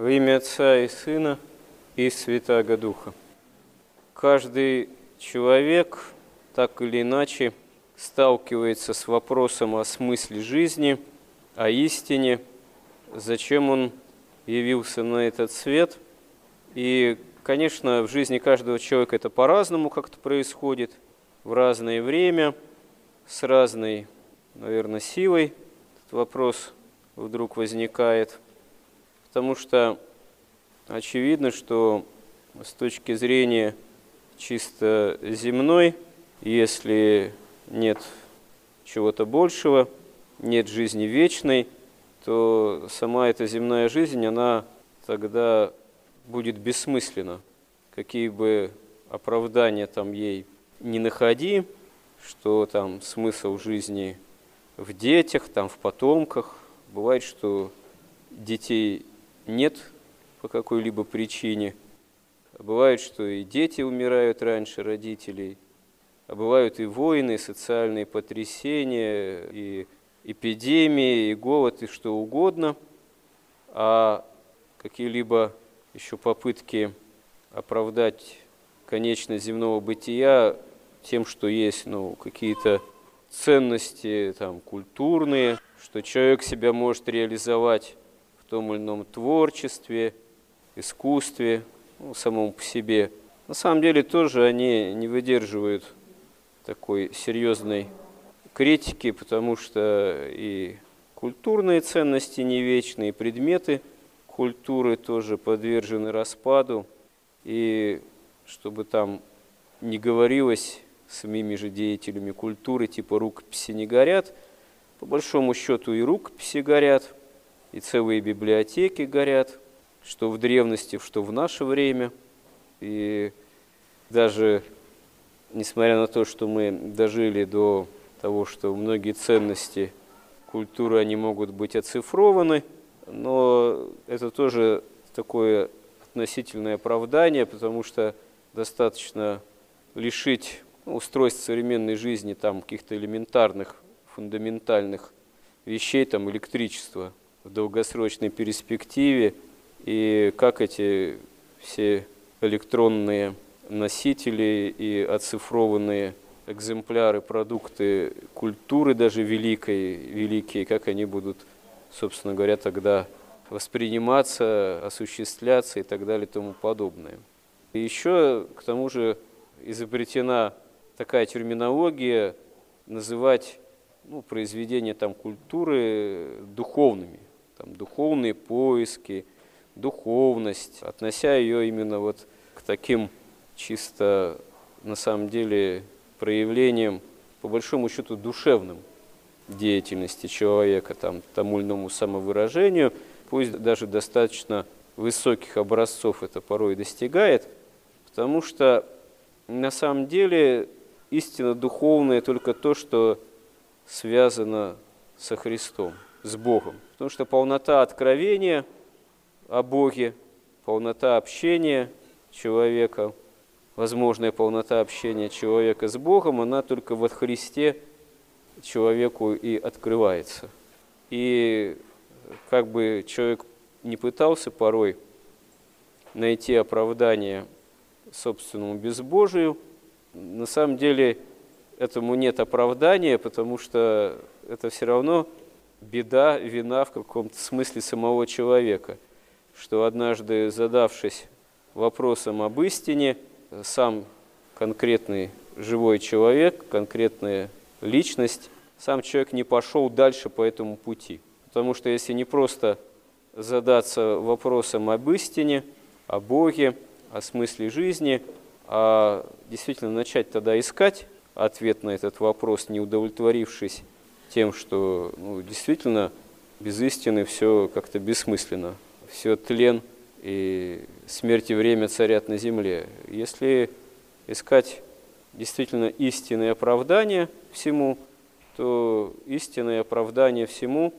Во имя Отца и Сына и Святаго Духа. Каждый человек так или иначе сталкивается с вопросом о смысле жизни, о истине, зачем он явился на этот свет. И, конечно, в жизни каждого человека это по-разному как-то происходит, в разное время, с разной, наверное, силой этот вопрос вдруг возникает – потому что очевидно, что с точки зрения чисто земной, если нет чего-то большего, нет жизни вечной, то сама эта земная жизнь, она тогда будет бессмысленна. Какие бы оправдания там ей не находи, что там смысл жизни в детях, там в потомках. Бывает, что детей нет по какой-либо причине. Бывает, что и дети умирают раньше родителей, а бывают и войны, и социальные потрясения, и эпидемии, и голод, и что угодно. А какие-либо еще попытки оправдать конечность земного бытия тем, что есть ну, какие-то ценности там, культурные, что человек себя может реализовать том или ином творчестве, искусстве, ну, самому по себе. На самом деле тоже они не выдерживают такой серьезной критики, потому что и культурные ценности не вечные, предметы культуры тоже подвержены распаду. И чтобы там не говорилось самими же деятелями культуры, типа рукописи не горят, по большому счету и рукописи горят – и целые библиотеки горят, что в древности, что в наше время. И даже несмотря на то, что мы дожили до того, что многие ценности культуры, они могут быть оцифрованы, но это тоже такое относительное оправдание, потому что достаточно лишить устройств современной жизни там каких-то элементарных, фундаментальных вещей, там электричества, в долгосрочной перспективе и как эти все электронные носители и оцифрованные экземпляры, продукты культуры даже великой, великие, как они будут, собственно говоря, тогда восприниматься, осуществляться и так далее и тому подобное. И еще, к тому же, изобретена такая терминология называть ну, произведения там, культуры духовными там, духовные поиски, духовность, относя ее именно вот к таким чисто, на самом деле, проявлениям, по большому счету, душевным деятельности человека, там, тому или иному самовыражению, пусть даже достаточно высоких образцов это порой достигает, потому что на самом деле истина духовная только то, что связано со Христом, с Богом. Потому что полнота откровения о Боге, полнота общения человека, возможная полнота общения человека с Богом, она только во Христе человеку и открывается. И как бы человек не пытался порой найти оправдание собственному безбожию, на самом деле этому нет оправдания, потому что это все равно беда, вина в каком-то смысле самого человека, что однажды задавшись вопросом об истине, сам конкретный живой человек, конкретная личность, сам человек не пошел дальше по этому пути. Потому что если не просто задаться вопросом об истине, о Боге, о смысле жизни, а действительно начать тогда искать ответ на этот вопрос, не удовлетворившись тем, что ну, действительно без истины все как-то бессмысленно, все тлен и смерть и время царят на земле. Если искать действительно истинное оправдание всему, то истинное оправдание всему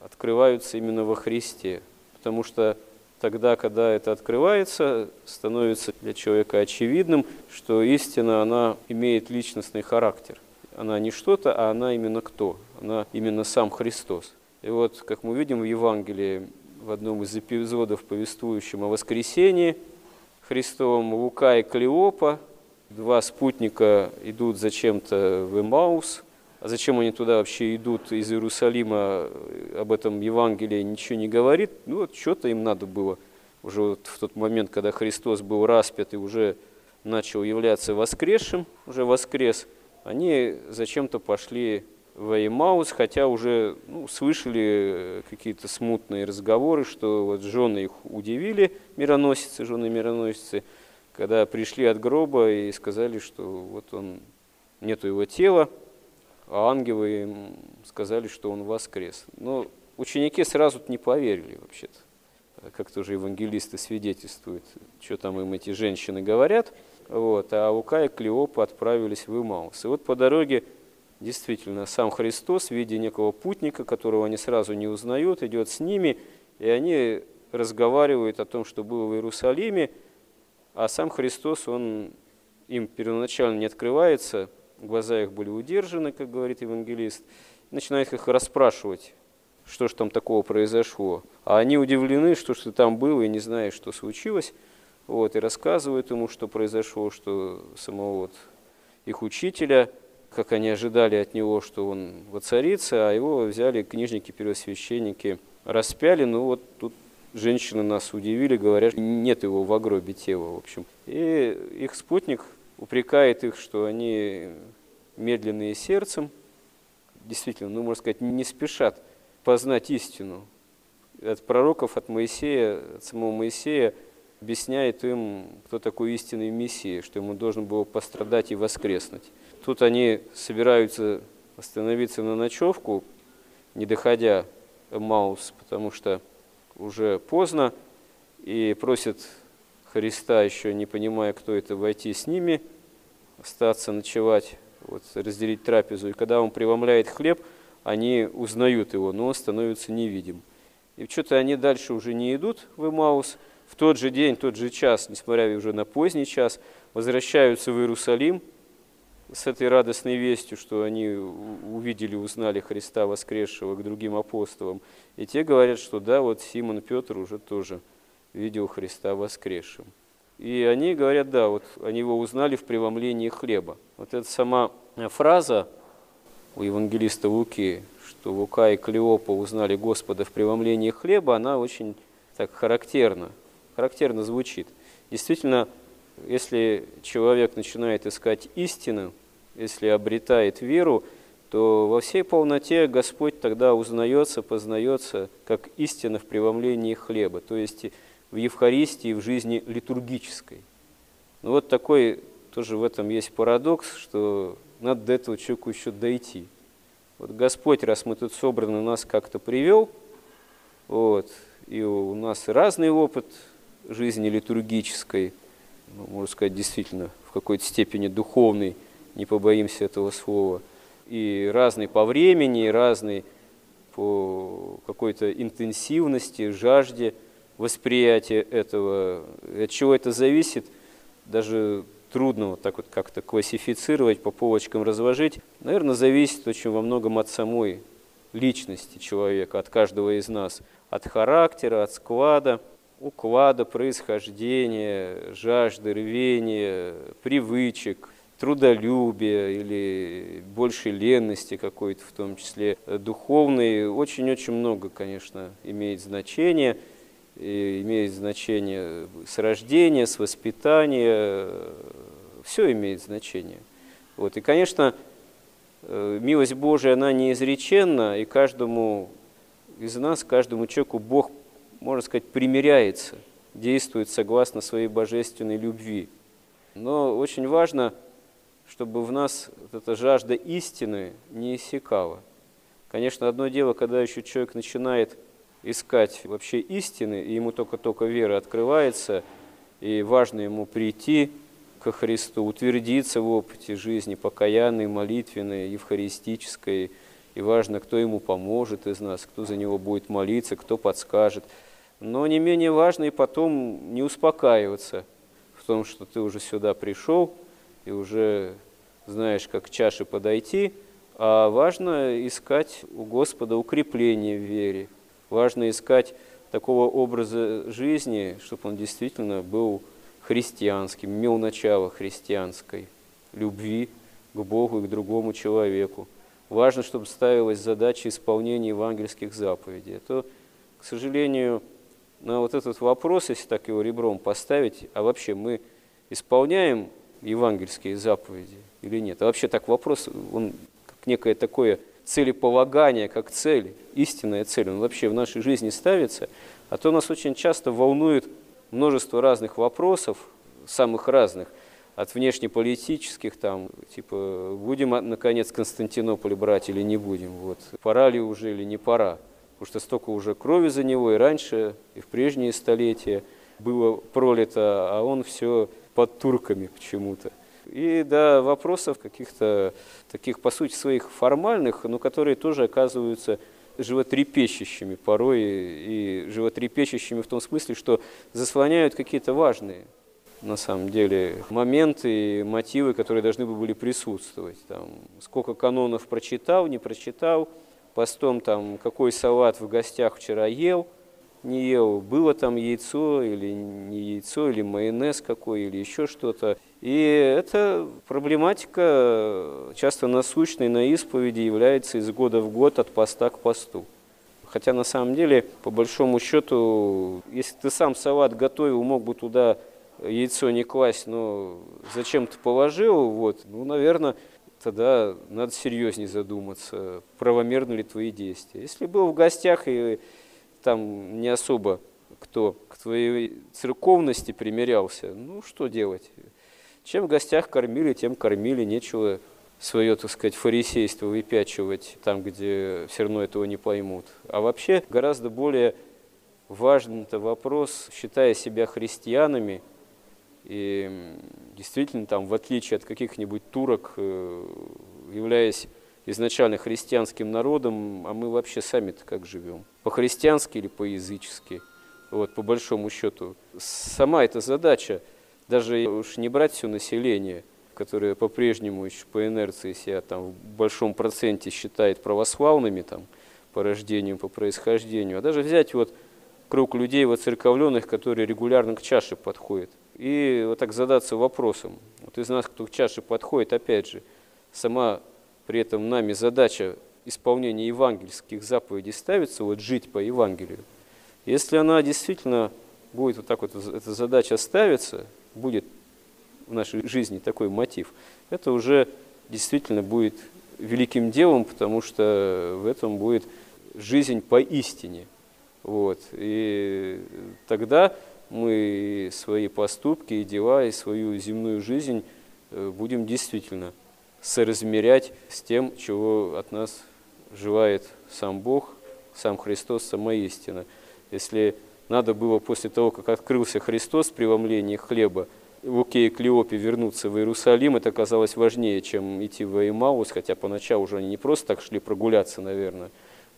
открываются именно во Христе, потому что тогда, когда это открывается, становится для человека очевидным, что истина, она имеет личностный характер она не что-то, а она именно кто? Она именно сам Христос. И вот, как мы видим в Евангелии, в одном из эпизодов, повествующем о воскресении Христовом, Лука и Клеопа, два спутника идут зачем-то в Эмаус. А зачем они туда вообще идут из Иерусалима, об этом Евангелие ничего не говорит. Ну вот что-то им надо было уже вот в тот момент, когда Христос был распят и уже начал являться воскресшим, уже воскрес, они зачем-то пошли в Эймаус, хотя уже ну, слышали какие-то смутные разговоры, что вот жены их удивили, мироносицы, жены мироносицы, когда пришли от гроба и сказали, что вот он, нету его тела, а ангелы им сказали, что он воскрес. Но ученики сразу не поверили вообще-то как тоже евангелисты свидетельствуют, что там им эти женщины говорят. Вот, а Лука и Клеопа отправились в Имаус. И вот по дороге действительно сам Христос в виде некого путника, которого они сразу не узнают, идет с ними, и они разговаривают о том, что было в Иерусалиме, а сам Христос, он им первоначально не открывается, глаза их были удержаны, как говорит евангелист, начинает их расспрашивать что же там такого произошло. А они удивлены, что что там было, и не знают, что случилось. Вот, и рассказывают ему, что произошло, что самого вот их учителя, как они ожидали от него, что он воцарится, а его взяли книжники-первосвященники, распяли. Ну вот тут женщины нас удивили, говорят, нет его в гробе тела, в общем. И их спутник упрекает их, что они медленные сердцем, действительно, ну, можно сказать, не спешат познать истину. От пророков, от Моисея, от самого Моисея объясняет им, кто такой истинный Мессия, что ему должен был пострадать и воскреснуть. Тут они собираются остановиться на ночевку, не доходя Маус, потому что уже поздно, и просят Христа, еще не понимая, кто это, войти с ними, остаться ночевать, вот, разделить трапезу. И когда он преломляет хлеб – они узнают его, но он становится невидим. И что-то они дальше уже не идут в Имаус. В тот же день, тот же час, несмотря уже на поздний час, возвращаются в Иерусалим с этой радостной вестью, что они увидели, узнали Христа воскресшего к другим апостолам. И те говорят, что да, вот Симон Петр уже тоже видел Христа воскресшим. И они говорят, да, вот они его узнали в преломлении хлеба. Вот эта сама фраза у евангелиста Луки, что Лука и Клеопа узнали Господа в преломлении хлеба, она очень так характерна, характерно звучит. Действительно, если человек начинает искать истину, если обретает веру, то во всей полноте Господь тогда узнается, познается как истина в преломлении хлеба, то есть в Евхаристии, в жизни литургической. Ну вот такой тоже в этом есть парадокс, что надо до этого человеку еще дойти. Вот Господь, раз мы тут собраны, нас как-то привел, вот, и у нас разный опыт жизни литургической, ну, можно сказать, действительно, в какой-то степени духовный, не побоимся этого слова, и разный по времени, и разный по какой-то интенсивности, жажде восприятия этого. От чего это зависит, даже трудно вот так вот как-то классифицировать, по полочкам разложить. Наверное, зависит очень во многом от самой личности человека, от каждого из нас, от характера, от склада, уклада, происхождения, жажды, рвения, привычек, трудолюбия или большей ленности какой-то в том числе, духовной. Очень-очень много, конечно, имеет значение – имеет значение с рождения, с воспитания, все имеет значение. Вот. И, конечно, э, милость Божия, она неизреченна, и каждому из нас, каждому человеку Бог, можно сказать, примиряется, действует согласно своей божественной любви. Но очень важно, чтобы в нас эта жажда истины не иссякала. Конечно, одно дело, когда еще человек начинает искать вообще истины, и ему только-только вера открывается, и важно ему прийти ко Христу, утвердиться в опыте жизни покаянной, молитвенной, евхаристической, и важно, кто ему поможет из нас, кто за него будет молиться, кто подскажет. Но не менее важно и потом не успокаиваться в том, что ты уже сюда пришел и уже знаешь, как к чаше подойти, а важно искать у Господа укрепление в вере, Важно искать такого образа жизни, чтобы он действительно был христианским, имел начало христианской любви к Богу и к другому человеку. Важно, чтобы ставилась задача исполнения евангельских заповедей. А то, к сожалению, на вот этот вопрос, если так его ребром поставить, а вообще мы исполняем евангельские заповеди или нет? А вообще так вопрос, он как некое такое целеполагание, как цель, истинная цель, он вообще в нашей жизни ставится, а то нас очень часто волнует множество разных вопросов, самых разных, от внешнеполитических, там, типа, будем, наконец, Константинополь брать или не будем, вот, пора ли уже или не пора, потому что столько уже крови за него и раньше, и в прежние столетия было пролито, а он все под турками почему-то. И до вопросов каких-то таких, по сути, своих формальных, но которые тоже оказываются животрепещущими порой и животрепещущими в том смысле, что заслоняют какие-то важные на самом деле моменты и мотивы, которые должны бы были присутствовать. Там, сколько канонов прочитал, не прочитал, постом там, какой салат в гостях вчера ел – не ел, было там яйцо или не яйцо, или майонез какой, или еще что-то. И эта проблематика часто насущной на исповеди является из года в год от поста к посту. Хотя на самом деле, по большому счету, если ты сам салат готовил, мог бы туда яйцо не класть, но зачем ты положил, вот, ну, наверное, тогда надо серьезнее задуматься, правомерны ли твои действия. Если был в гостях и там не особо кто к твоей церковности примерялся, ну что делать? Чем в гостях кормили, тем кормили, нечего свое, так сказать, фарисейство выпячивать там, где все равно этого не поймут. А вообще гораздо более важный это вопрос, считая себя христианами, и действительно там, в отличие от каких-нибудь турок, э, являясь изначально христианским народом, а мы вообще сами-то как живем? По-христиански или по-язычески? Вот, по большому счету. Сама эта задача, даже уж не брать все население, которое по-прежнему еще по инерции себя там в большом проценте считает православными там, по рождению, по происхождению, а даже взять вот круг людей воцерковленных, которые регулярно к чаше подходят. И вот так задаться вопросом, вот из нас, кто к чаше подходит, опять же, сама при этом нами задача исполнения евангельских заповедей ставится, вот жить по Евангелию, если она действительно будет вот так вот, эта задача ставиться, будет в нашей жизни такой мотив, это уже действительно будет великим делом, потому что в этом будет жизнь поистине. Вот. И тогда мы свои поступки и дела, и свою земную жизнь э, будем действительно соразмерять с тем, чего от нас желает сам Бог, сам Христос, сама истина. Если надо было после того, как открылся Христос при ломлении хлеба, Луке и Клеопе вернуться в Иерусалим, это оказалось важнее, чем идти в Эмаус, хотя поначалу уже они не просто так шли прогуляться, наверное,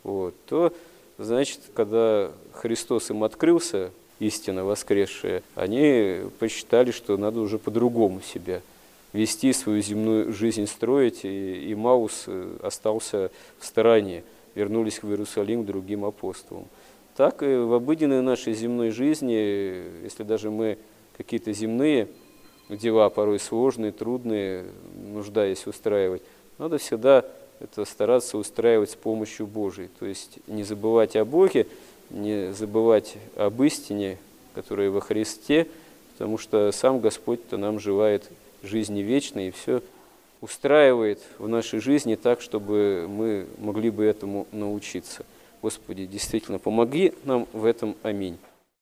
вот, то, значит, когда Христос им открылся, истина воскресшая, они посчитали, что надо уже по-другому себя вести свою земную жизнь, строить, и, Маус э, остался в стороне, вернулись в Иерусалим другим апостолам. Так и в обыденной нашей земной жизни, если даже мы какие-то земные дела порой сложные, трудные, нуждаясь устраивать, надо всегда это стараться устраивать с помощью Божией. То есть не забывать о Боге, не забывать об истине, которая во Христе, потому что сам Господь-то нам желает жизни вечной, и все устраивает в нашей жизни так, чтобы мы могли бы этому научиться. Господи, действительно, помоги нам в этом. Аминь.